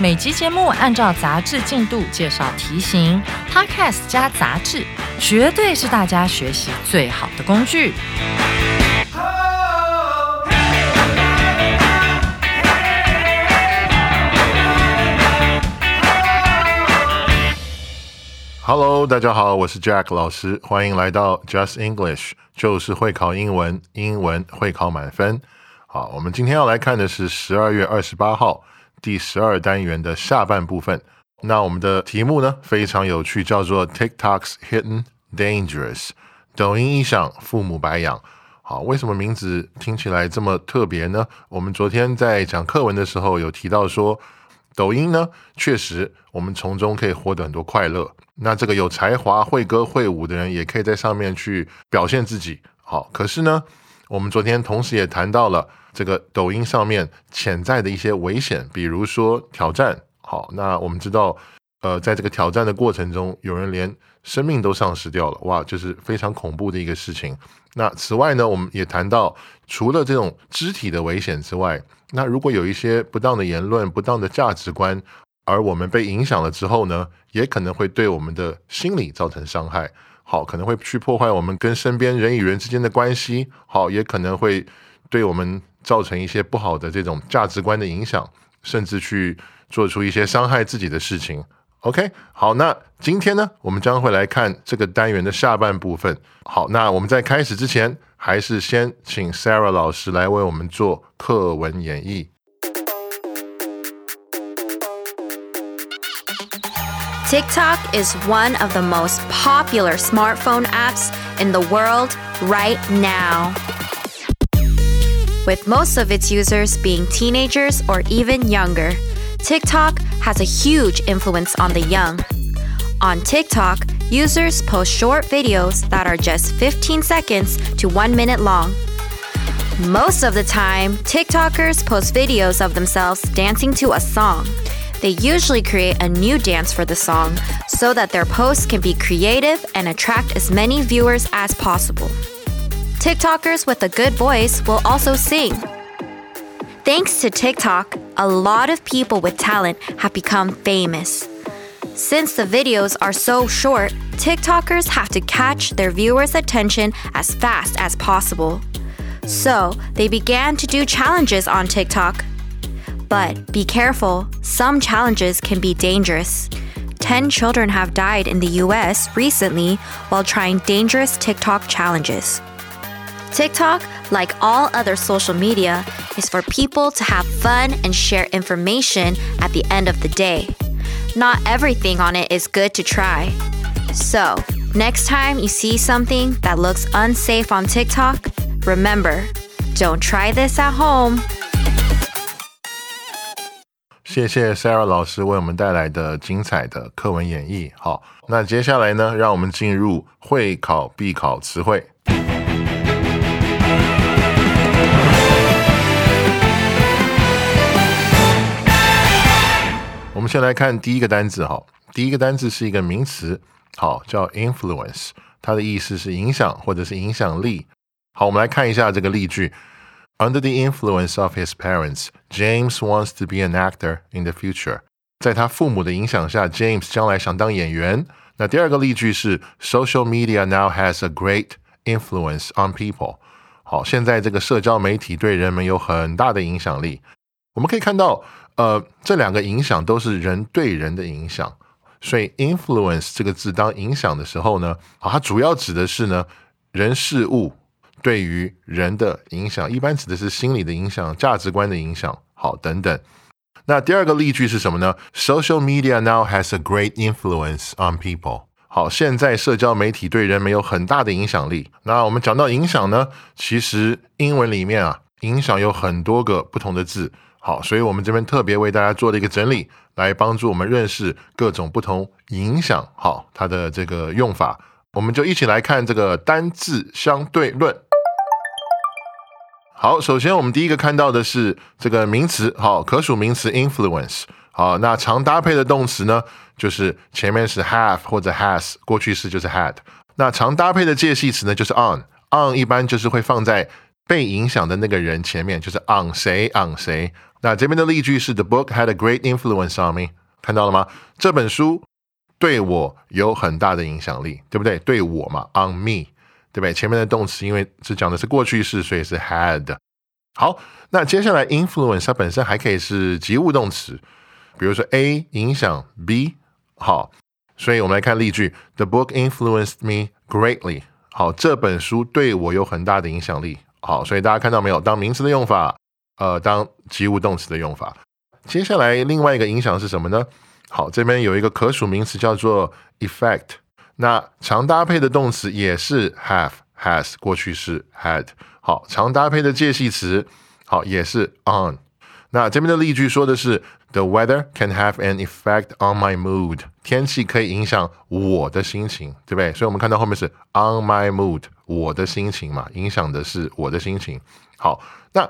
每集节目按照杂志进度介绍题型，Podcast 加杂志，绝对是大家学习最好的工具。Hello，大家好，我是 Jack 老师，欢迎来到 Just English，就是会考英文，英文会考满分。好，我们今天要来看的是十二月二十八号第十二单元的下半部分。那我们的题目呢非常有趣，叫做 TikTok's Hidden Dangerous，抖音一响，父母白养。好，为什么名字听起来这么特别呢？我们昨天在讲课文的时候有提到说，抖音呢确实我们从中可以获得很多快乐。那这个有才华、会歌会舞的人也可以在上面去表现自己。好，可是呢，我们昨天同时也谈到了这个抖音上面潜在的一些危险，比如说挑战。好，那我们知道，呃，在这个挑战的过程中，有人连生命都丧失掉了，哇，就是非常恐怖的一个事情。那此外呢，我们也谈到，除了这种肢体的危险之外，那如果有一些不当的言论、不当的价值观，而我们被影响了之后呢，也可能会对我们的心理造成伤害。好，可能会去破坏我们跟身边人与人之间的关系。好，也可能会对我们造成一些不好的这种价值观的影响，甚至去。做出一些伤害自己的事情。OK，好，那今天呢，我们将会来看这个单元的下半部分。好，那我们在开始之前，还是先请 Sarah 老师来为我们做课文演绎。TikTok is one of the most popular smartphone apps in the world right now. With most of its users being teenagers or even younger. TikTok has a huge influence on the young. On TikTok, users post short videos that are just 15 seconds to 1 minute long. Most of the time, TikTokers post videos of themselves dancing to a song. They usually create a new dance for the song so that their posts can be creative and attract as many viewers as possible. TikTokers with a good voice will also sing. Thanks to TikTok, a lot of people with talent have become famous. Since the videos are so short, TikTokers have to catch their viewers' attention as fast as possible. So, they began to do challenges on TikTok. But be careful, some challenges can be dangerous. 10 children have died in the US recently while trying dangerous TikTok challenges. TikTok, like all other social media, is for people to have fun and share information at the end of the day. Not everything on it is good to try. So, next time you see something that looks unsafe on TikTok, remember don't try this at home. 谢谢 Sarah 老师为我们带来的精彩的课文演绎。好，那接下来呢，让我们进入会考必考词汇。 们先来看第一个单字哈，第一个单字是一个名词，好叫 influence，它的意思是影响或者是影响力。好，我们来看一下这个例句：Under the influence of his parents, James wants to be an actor in the future。在他父母的影响下，James 将来想当演员。那第二个例句是：Social media now has a great influence on people。好，现在这个社交媒体对人们有很大的影响力。我们可以看到。 呃，这两个影响都是人对人的影响，所以 influence 这个字当影响的时候呢，好，它主要指的是呢人事物对于人的影响，一般指的是心理的影响、价值观的影响，好等等。那第二个例句是什么呢？Social media now has a great influence on people。好，现在社交媒体对人们有很大的影响力。那我们讲到影响呢，其实英文里面啊，影响有很多个不同的字。好，所以我们这边特别为大家做了一个整理，来帮助我们认识各种不同影响，好，它的这个用法。我们就一起来看这个单字相对论。好，首先我们第一个看到的是这个名词，好，可数名词 influence。好，那常搭配的动词呢，就是前面是 have 或者 has，过去式就是 had。那常搭配的介系词呢，就是 on。on 一般就是会放在被影响的那个人前面，就是 on 谁 on 谁。那这边的例句是 The book had a great influence on me，看到了吗？这本书对我有很大的影响力，对不对？对我嘛，on me，对不对？前面的动词因为是讲的是过去式，所以是 had。好，那接下来 influence 它本身还可以是及物动词，比如说 A 影响 B，好，所以我们来看例句：The book influenced me greatly。好，这本书对我有很大的影响力。好，所以大家看到没有？当名词的用法。呃，当及物动词的用法。接下来另外一个影响是什么呢？好，这边有一个可数名词叫做 effect。那常搭配的动词也是 have、has，过去式 had。好，常搭配的介系词好也是 on。那这边的例句说的是 The weather can have an effect on my mood。天气可以影响我的心情，对不对？所以我们看到后面是 on my mood，我的心情嘛，影响的是我的心情。好，那。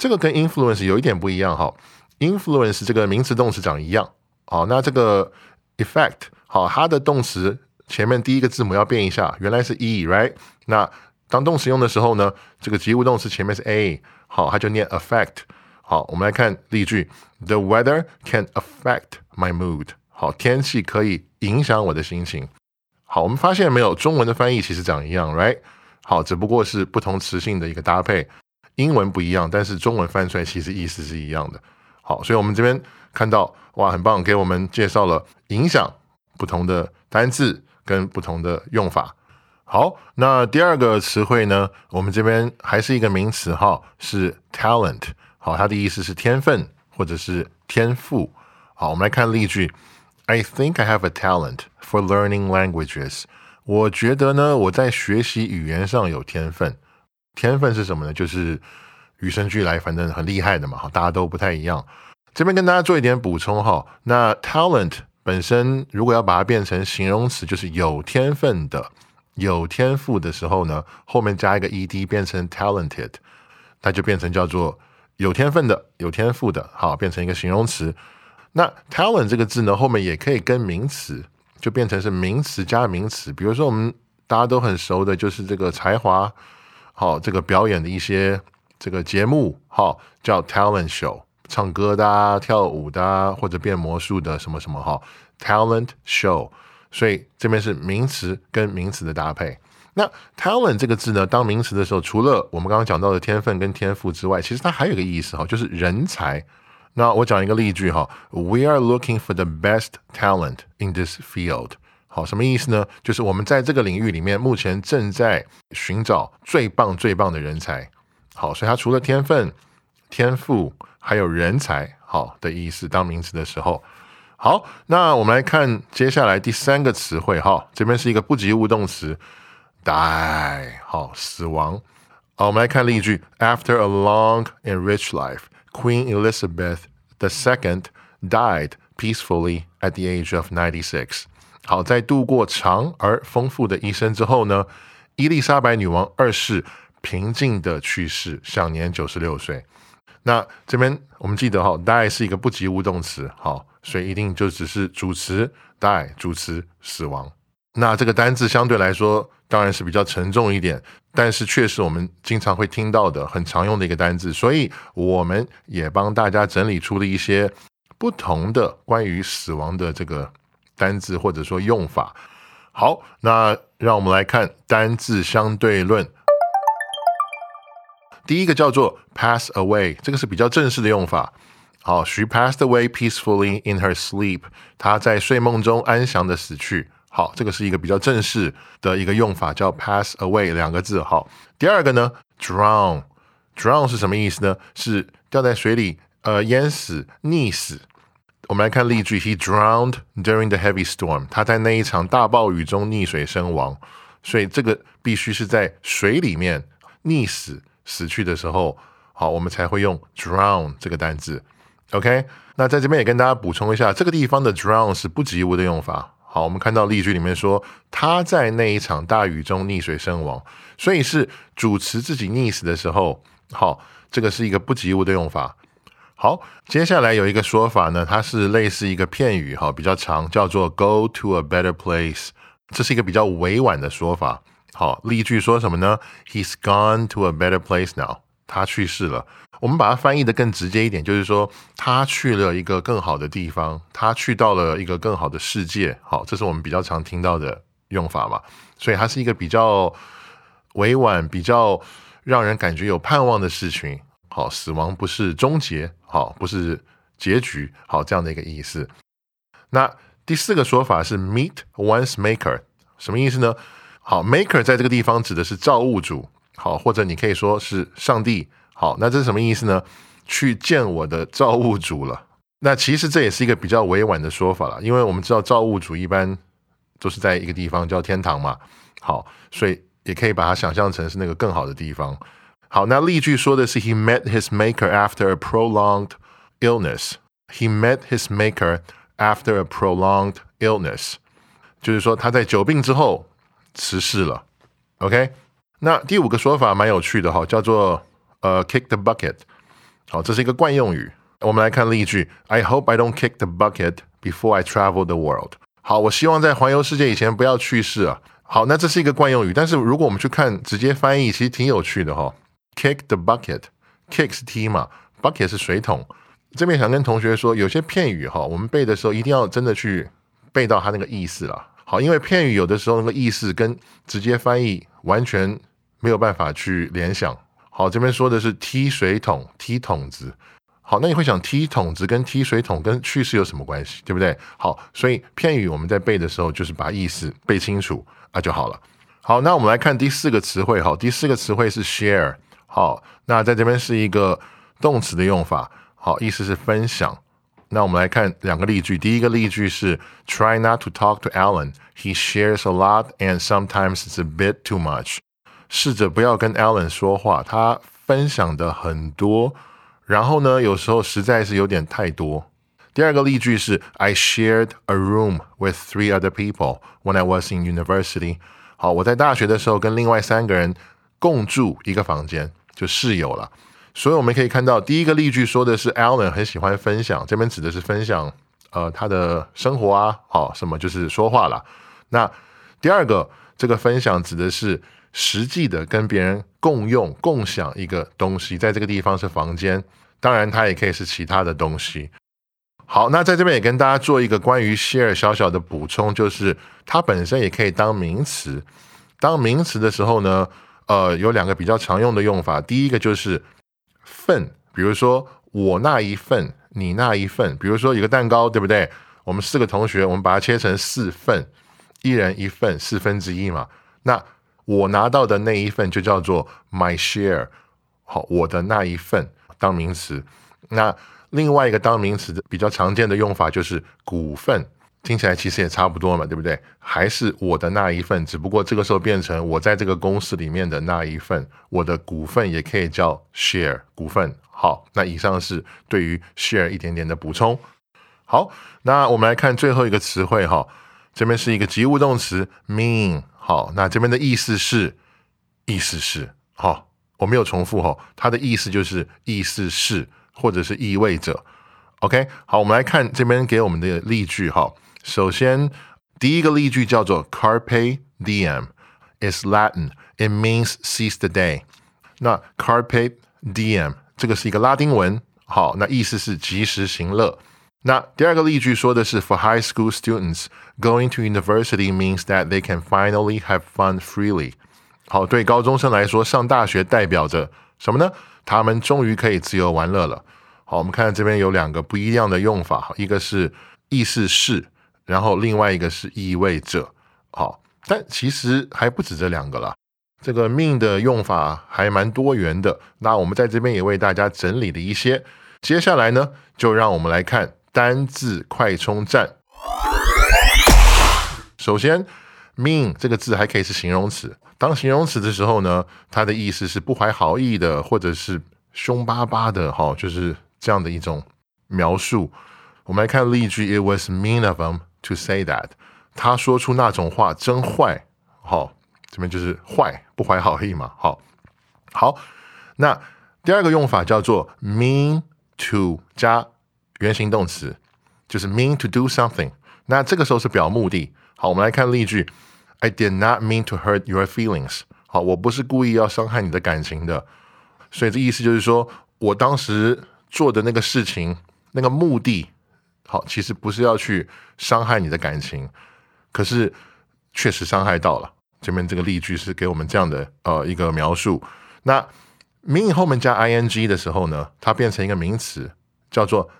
这个跟 influence 有一点不一样哈，influence 这个名词动词长一样，好，那这个 effect 好，它的动词前面第一个字母要变一下，原来是 e，right？那当动词用的时候呢，这个及物动词前面是 a，好，它就念 affect。好，我们来看例句：The weather can affect my mood。好，天气可以影响我的心情。好，我们发现没有，中文的翻译其实长一样，right？好，只不过是不同词性的一个搭配。英文不一样，但是中文翻出来其实意思是一样的。好，所以我们这边看到哇，很棒，给我们介绍了影响不同的单字跟不同的用法。好，那第二个词汇呢，我们这边还是一个名词哈，是 talent。好，它的意思是天分或者是天赋。好，我们来看例句：I think I have a talent for learning languages。我觉得呢，我在学习语言上有天分。天分是什么呢？就是与生俱来，反正很厉害的嘛。哈，大家都不太一样。这边跟大家做一点补充哈。那 talent 本身如果要把它变成形容词，就是有天分的、有天赋的时候呢，后面加一个 ed 变成 talented，它就变成叫做有天分的、有天赋的。好，变成一个形容词。那 talent 这个字呢，后面也可以跟名词，就变成是名词加名词。比如说我们大家都很熟的，就是这个才华。好，这个表演的一些这个节目，好叫 talent show，唱歌的、跳舞的或者变魔术的什么什么哈，talent show。所以这边是名词跟名词的搭配。那 talent 这个字呢，当名词的时候，除了我们刚刚讲到的天分跟天赋之外，其实它还有一个意思哈，就是人才。那我讲一个例句哈，We are looking for the best talent in this field。好，什么意思呢？就是我们在这个领域里面，目前正在寻找最棒、最棒的人才。好，所以它除了天分、天赋，还有人才，好的意思。当名词的时候，好，那我们来看接下来第三个词汇。哈，这边是一个不及物动词，die。好，死亡。好，我们来看例句：After a long and rich life, Queen Elizabeth The second died peacefully at the age of ninety-six. 好，在度过长而丰富的一生之后呢，伊丽莎白女王二世平静的去世，享年九十六岁。那这边我们记得哈，die 是一个不及物动词，好，所以一定就只是主词 die，主词死亡。那这个单字相对来说当然是比较沉重一点，但是却是我们经常会听到的很常用的一个单字，所以我们也帮大家整理出了一些不同的关于死亡的这个。单字或者说用法，好，那让我们来看单字相对论。第一个叫做 pass away，这个是比较正式的用法。好，she passed away peacefully in her sleep，她在睡梦中安详的死去。好，这个是一个比较正式的一个用法，叫 pass away 两个字。好，第二个呢，drown，drown 是什么意思呢？是掉在水里，呃，淹死、溺死。我们来看例句：He drowned during the heavy storm。他在那一场大暴雨中溺水身亡。所以这个必须是在水里面溺死死去的时候，好，我们才会用 drown 这个单字。OK，那在这边也跟大家补充一下，这个地方的 drown 是不及物的用法。好，我们看到例句里面说他在那一场大雨中溺水身亡，所以是主持自己溺死的时候。好，这个是一个不及物的用法。好，接下来有一个说法呢，它是类似一个片语，哈，比较长，叫做 go to a better place，这是一个比较委婉的说法。好，例句说什么呢？He's gone to a better place now，他去世了。我们把它翻译的更直接一点，就是说他去了一个更好的地方，他去到了一个更好的世界。好，这是我们比较常听到的用法嘛，所以它是一个比较委婉、比较让人感觉有盼望的事情。好，死亡不是终结，好，不是结局，好，这样的一个意思。那第四个说法是 meet one's maker，什么意思呢？好，maker 在这个地方指的是造物主，好，或者你可以说是上帝。好，那这是什么意思呢？去见我的造物主了。那其实这也是一个比较委婉的说法了，因为我们知道造物主一般都是在一个地方叫天堂嘛。好，所以也可以把它想象成是那个更好的地方。好，那例句说的是 He met his maker after a prolonged illness. He met his maker after a prolonged illness，就是说他在久病之后辞世了。OK，那第五个说法蛮有趣的哈，叫做。呃，kick the bucket，好，这是一个惯用语。我们来看例句：I hope I don't kick the bucket before I travel the world。好，我希望在环游世界以前不要去世啊。好，那这是一个惯用语，但是如果我们去看直接翻译，其实挺有趣的哈。Kick the bucket，kick 是踢嘛，bucket 是水桶。这边想跟同学说，有些片语哈，我们背的时候一定要真的去背到它那个意思了。好，因为片语有的时候那个意思跟直接翻译完全没有办法去联想。好，这边说的是踢水桶、踢桶子。好，那你会想踢桶子跟踢水桶跟去世有什么关系，对不对？好，所以片语我们在背的时候就是把意思背清楚啊就好了。好，那我们来看第四个词汇。好，第四个词汇是 share。好，那在这边是一个动词的用法。好，意思是分享。那我们来看两个例句。第一个例句是 Try not to talk to Alan. He shares a lot and sometimes it's a bit too much. 试着不要跟 Alan 说话，他分享的很多，然后呢，有时候实在是有点太多。第二个例句是 I shared a room with three other people when I was in university。好，我在大学的时候跟另外三个人共住一个房间，就室友了。所以我们可以看到，第一个例句说的是 Alan 很喜欢分享，这边指的是分享呃他的生活啊，好什么就是说话了。那第二个这个分享指的是。实际的跟别人共用、共享一个东西，在这个地方是房间，当然它也可以是其他的东西。好，那在这边也跟大家做一个关于 share 小小的补充，就是它本身也可以当名词。当名词的时候呢，呃，有两个比较常用的用法。第一个就是份，比如说我那一份，你那一份。比如说有个蛋糕，对不对？我们四个同学，我们把它切成四份，一人一份，四分之一嘛。那我拿到的那一份就叫做 my share，好，我的那一份当名词。那另外一个当名词的比较常见的用法就是股份，听起来其实也差不多嘛，对不对？还是我的那一份，只不过这个时候变成我在这个公司里面的那一份，我的股份也可以叫 share 股份。好，那以上是对于 share 一点点的补充。好，那我们来看最后一个词汇哈，这边是一个及物动词 mean。好，那这边的意思是，意思是，好，我没有重复哈，它的意思就是意思是，或者是意味着，OK，好，我们来看这边给我们的例句哈。首先，第一个例句叫做 Carpe diem，is Latin，it means seize the day。那 Carpe diem 这个是一个拉丁文，好，那意思是及时行乐。那第二个例句说的是，For high school students, going to university means that they can finally have fun freely。好，对高中生来说，上大学代表着什么呢？他们终于可以自由玩乐了。好，我们看这边有两个不一样的用法，一个是意思是，然后另外一个是意味着。好，但其实还不止这两个了。这个 mean 的用法还蛮多元的。那我们在这边也为大家整理了一些。接下来呢，就让我们来看。单字快充站。首先，mean 这个字还可以是形容词。当形容词的时候呢，它的意思是不怀好意的，或者是凶巴巴的，哈，就是这样的一种描述。我们来看例句：It was mean of him to say that。他说出那种话真坏，好，这边就是坏，不怀好意嘛，好，好。那第二个用法叫做 mean to 加原形动词，就是 mean to do something。那这个时候是表目的。好，我们来看例句：I did not mean to hurt your feelings。好，我不是故意要伤害你的感情的。所以这意思就是说，我当时做的那个事情，那个目的，好，其实不是要去伤害你的感情，可是确实伤害到了。这边这个例句是给我们这样的呃一个描述。那 mean 后面加 ing 的时候呢，它变成一个名词，叫做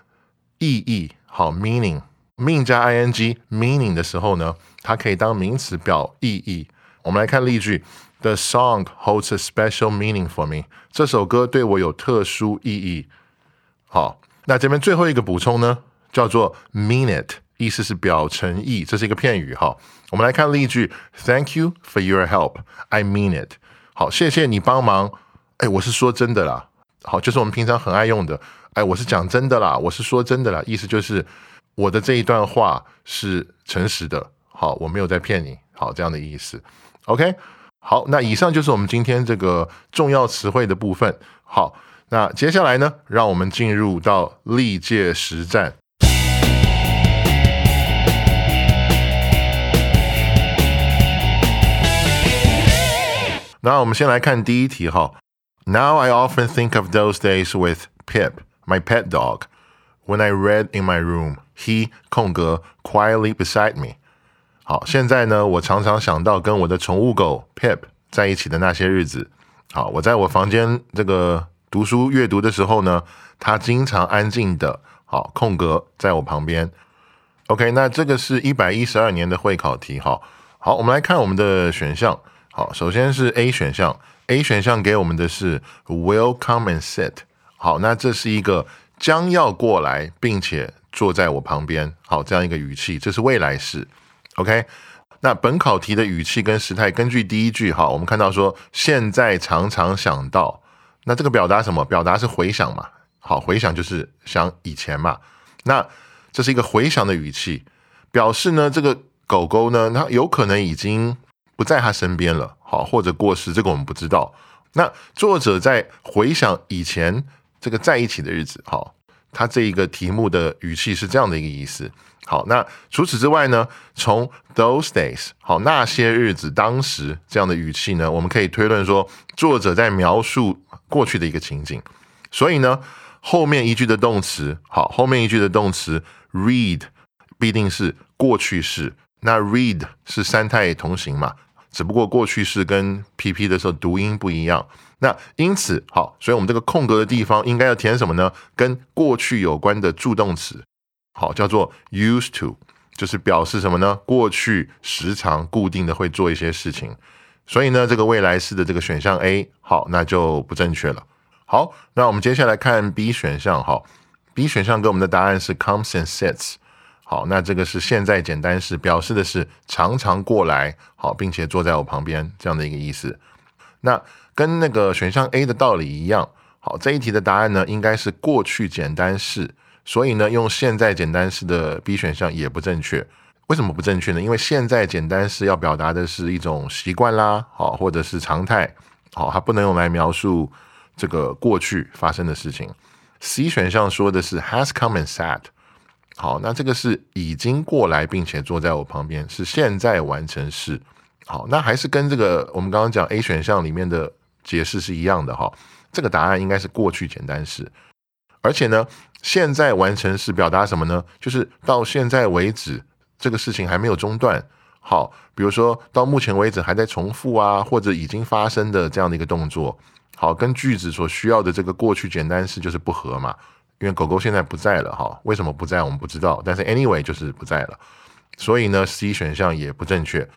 意义。好，meaning mean 加 ing meaning 的时候呢，它可以当名词表意义。我们来看例句。The song holds a special meaning for me。这首歌对我有特殊意义。好，那这边最后一个补充呢，叫做 mean it，意思是表诚意，这是一个片语。哈，我们来看例句：Thank you for your help. I mean it。好，谢谢你帮忙。哎，我是说真的啦。好，就是我们平常很爱用的。哎，我是讲真的啦，我是说真的啦，意思就是我的这一段话是诚实的。好，我没有在骗你。好，这样的意思。OK。好，那以上就是我们今天这个重要词汇的部分。好，那接下来呢，让我们进入到历届实战。那我们先来看第一题哈。Now I often think of those days with Pip, my pet dog. When I read in my room, he 空格 quietly beside me. 好，现在呢，我常常想到跟我的宠物狗 Pip 在一起的那些日子。好，我在我房间这个读书阅读的时候呢，它经常安静的，好空格在我旁边。OK，那这个是一百一十二年的会考题。好，好，我们来看我们的选项。好，首先是 A 选项，A 选项给我们的是 Will come and sit。好，那这是一个将要过来，并且坐在我旁边。好，这样一个语气，这是未来式。OK，那本考题的语气跟时态，根据第一句哈，我们看到说现在常常想到，那这个表达什么？表达是回想嘛？好，回想就是想以前嘛。那这是一个回想的语气，表示呢这个狗狗呢，它有可能已经不在他身边了，好，或者过世，这个我们不知道。那作者在回想以前这个在一起的日子，好，他这一个题目的语气是这样的一个意思。好，那除此之外呢？从 those days，好，那些日子，当时这样的语气呢，我们可以推论说，作者在描述过去的一个情景。所以呢，后面一句的动词，好，后面一句的动词 read 必定是过去式。那 read 是三态同形嘛？只不过过去式跟 PP 的时候读音不一样。那因此，好，所以我们这个空格的地方应该要填什么呢？跟过去有关的助动词。好，叫做 used to，就是表示什么呢？过去时常固定的会做一些事情，所以呢，这个未来式的这个选项 A，好，那就不正确了。好，那我们接下来看 B 选项，哈，B 选项给我们的答案是 comes and sits，好，那这个是现在简单式，表示的是常常过来，好，并且坐在我旁边这样的一个意思。那跟那个选项 A 的道理一样，好，这一题的答案呢，应该是过去简单式。所以呢，用现在简单式的 B 选项也不正确。为什么不正确呢？因为现在简单式要表达的是一种习惯啦，好，或者是常态，好，它不能用来描述这个过去发生的事情。C 选项说的是 has come and sat，好，那这个是已经过来并且坐在我旁边，是现在完成式。好，那还是跟这个我们刚刚讲 A 选项里面的解释是一样的哈。这个答案应该是过去简单式。而且呢，现在完成式表达什么呢？就是到现在为止，这个事情还没有中断。好，比如说到目前为止还在重复啊，或者已经发生的这样的一个动作。好，跟句子所需要的这个过去简单式就是不合嘛。因为狗狗现在不在了，哈，为什么不在我们不知道，但是 anyway 就是不在了。所以呢，C 选项也不正确。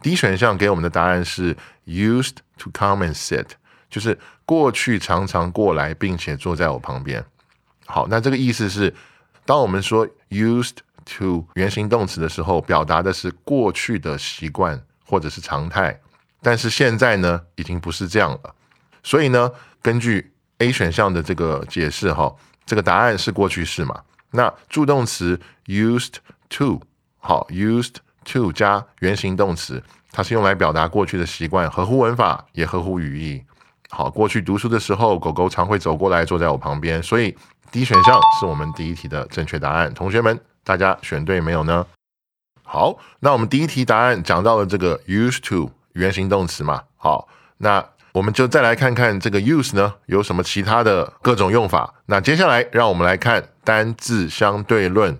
D 选项给我们的答案是 used to come and sit，就是过去常常过来并且坐在我旁边。好，那这个意思是，当我们说 used to 原形动词的时候，表达的是过去的习惯或者是常态，但是现在呢，已经不是这样了。所以呢，根据 A 选项的这个解释哈，这个答案是过去式嘛？那助动词 used to 好，used to 加原形动词，它是用来表达过去的习惯，合乎文法也合乎语义。好，过去读书的时候，狗狗常会走过来坐在我旁边，所以 D 选项是我们第一题的正确答案。同学们，大家选对没有呢？好，那我们第一题答案讲到了这个 used to 原形动词嘛？好，那我们就再来看看这个 use 呢有什么其他的各种用法。那接下来让我们来看单字相对论。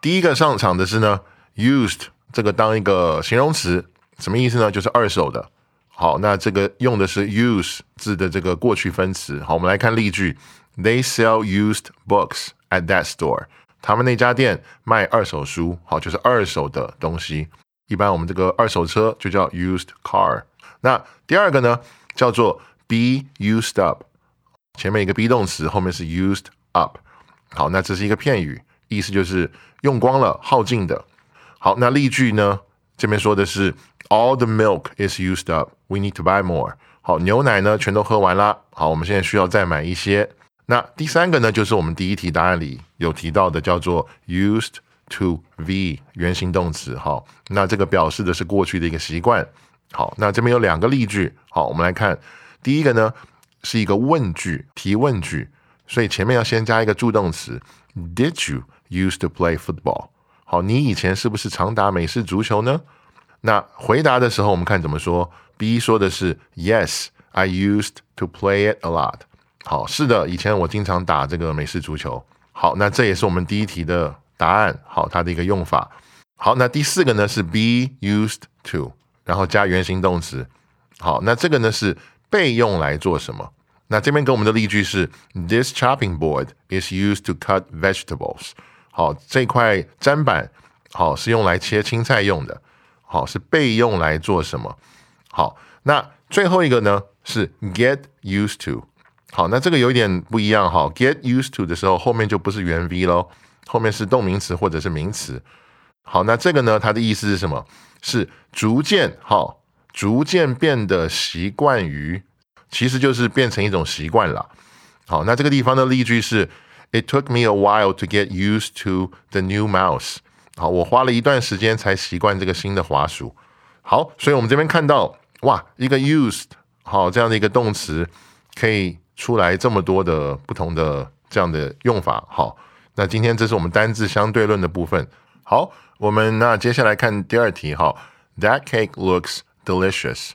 第一个上场的是呢，used 这个当一个形容词，什么意思呢？就是二手的。好，那这个用的是 use 字的这个过去分词。好，我们来看例句：They sell used books at that store. 他们那家店卖二手书，好，就是二手的东西。一般我们这个二手车就叫 used car。那第二个呢，叫做 be used up，前面一个 be 动词，后面是 used up。好，那这是一个片语，意思就是用光了、耗尽的。好，那例句呢，这边说的是 all the milk is used up，we need to buy more。好，牛奶呢全都喝完了，好，我们现在需要再买一些。那第三个呢，就是我们第一题答案里有提到的，叫做 used to be 原形动词。好，那这个表示的是过去的一个习惯。好，那这边有两个例句。好，我们来看第一个呢，是一个问句，提问句，所以前面要先加一个助动词。Did you used to play football？好，你以前是不是常打美式足球呢？那回答的时候，我们看怎么说。B 说的是 Yes，I used to play it a lot。好，是的，以前我经常打这个美式足球。好，那这也是我们第一题的答案。好，它的一个用法。好，那第四个呢是 be used to，然后加原形动词。好，那这个呢是被用来做什么？那这边给我们的例句是：This chopping board is used to cut vegetables。好，这块砧板好是用来切青菜用的。好，是被用来做什么？好，那最后一个呢是 get used to。好，那这个有一点不一样哈。Get used to 的时候，后面就不是原 V 喽，后面是动名词或者是名词。好，那这个呢，它的意思是什么？是逐渐哈，逐渐变得习惯于，其实就是变成一种习惯了。好，那这个地方的例句是：It took me a while to get used to the new mouse。好，我花了一段时间才习惯这个新的滑鼠。好，所以我们这边看到哇，一个 used 好这样的一个动词可以。出来这么多的不同的这样的用法，好，那今天这是我们单字相对论的部分。好，我们那接下来看第二题，哈，That cake looks delicious.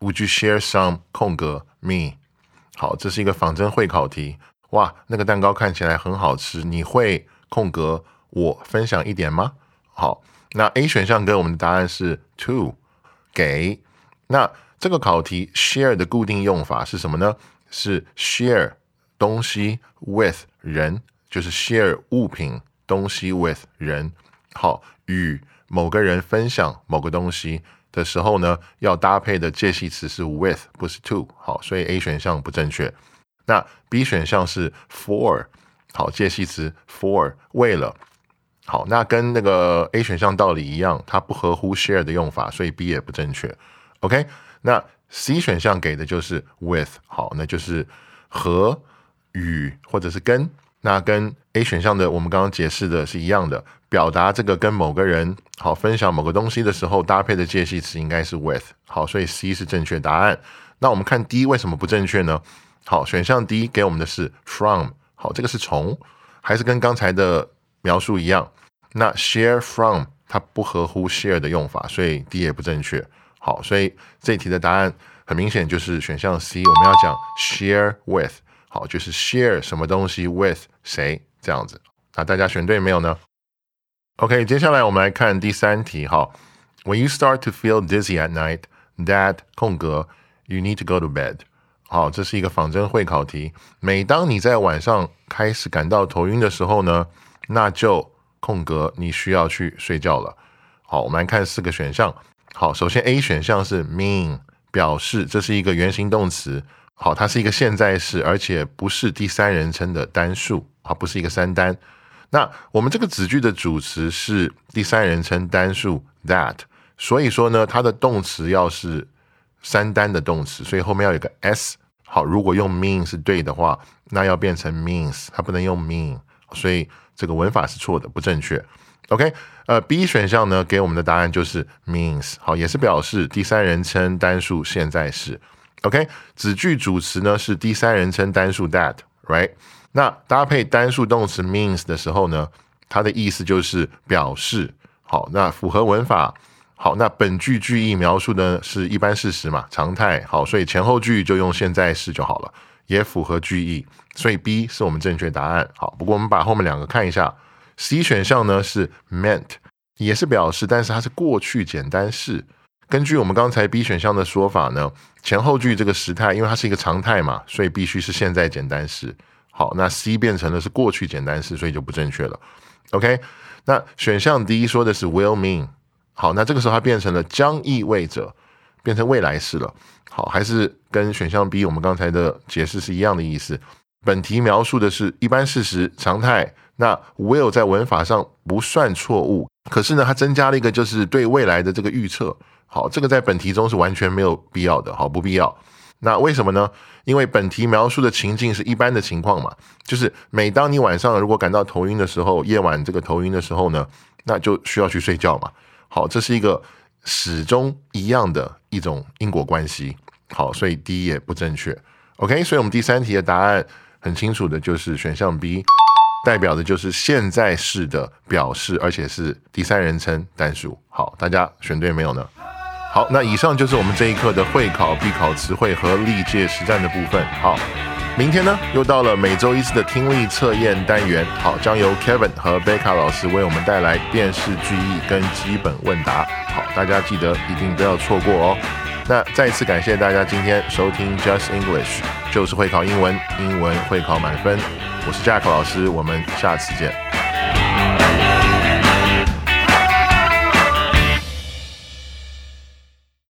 Would you share some？空格 me。好，这是一个仿真会考题。哇，那个蛋糕看起来很好吃，你会空格我分享一点吗？好，那 A 选项给我们的答案是 to，给。那这个考题 share 的固定用法是什么呢？是 share 东西 with 人，就是 share 物品东西 with 人。好，与某个人分享某个东西的时候呢，要搭配的介系词是 with，不是 to。好，所以 A 选项不正确。那 B 选项是 for，好，介系词 for 为了。好，那跟那个 A 选项道理一样，它不合乎 share 的用法，所以 B 也不正确。OK，那。C 选项给的就是 with，好，那就是和与或者是跟，那跟 A 选项的我们刚刚解释的是一样的，表达这个跟某个人好分享某个东西的时候搭配的介系词应该是 with，好，所以 C 是正确答案。那我们看 D 为什么不正确呢？好，选项 D 给我们的是 from，好，这个是从，还是跟刚才的描述一样？那 share from 它不合乎 share 的用法，所以 D 也不正确。好，所以这题的答案很明显就是选项 C。我们要讲 share with，好，就是 share 什么东西 with 谁这样子。那大家选对没有呢？OK，接下来我们来看第三题。哈，When you start to feel dizzy at night, that 空格 you need to go to bed。好，这是一个仿真会考题。每当你在晚上开始感到头晕的时候呢，那就空格你需要去睡觉了。好，我们来看四个选项。好，首先 A 选项是 mean，表示这是一个原形动词。好，它是一个现在式，而且不是第三人称的单数，啊，不是一个三单。那我们这个子句的主词是第三人称单数 that，所以说呢，它的动词要是三单的动词，所以后面要有个 s。好，如果用 mean 是对的话，那要变成 means，它不能用 mean，所以这个文法是错的，不正确。OK，呃，B 选项呢给我们的答案就是 means，好，也是表示第三人称单数现在式。OK，子句主词呢是第三人称单数 that，right？那搭配单数动词 means 的时候呢，它的意思就是表示。好，那符合文法。好，那本句句意描述的是一般事实嘛，常态。好，所以前后句就用现在式就好了，也符合句意。所以 B 是我们正确答案。好，不过我们把后面两个看一下。C 选项呢是 meant，也是表示，但是它是过去简单式。根据我们刚才 B 选项的说法呢，前后句这个时态，因为它是一个常态嘛，所以必须是现在简单式。好，那 C 变成了是过去简单式，所以就不正确了。OK，那选项 D 说的是 will mean，好，那这个时候它变成了将意味着，变成未来式了。好，还是跟选项 B 我们刚才的解释是一样的意思。本题描述的是一般事实常态。那 will 在文法上不算错误，可是呢，它增加了一个就是对未来的这个预测。好，这个在本题中是完全没有必要的，好，不必要。那为什么呢？因为本题描述的情境是一般的情况嘛，就是每当你晚上如果感到头晕的时候，夜晚这个头晕的时候呢，那就需要去睡觉嘛。好，这是一个始终一样的一种因果关系。好，所以 D 也不正确。OK，所以我们第三题的答案很清楚的就是选项 B。代表的就是现在式的表示，而且是第三人称单数。好，大家选对没有呢？好，那以上就是我们这一课的会考必考词汇和历届实战的部分。好，明天呢又到了每周一次的听力测验单元。好，将由 Kevin 和贝卡老师为我们带来电视剧意跟基本问答。好，大家记得一定不要错过哦。那再一次感谢大家今天收听 Just English，就是会考英文，英文会考满分。我是 Jack 老师，我们下次见。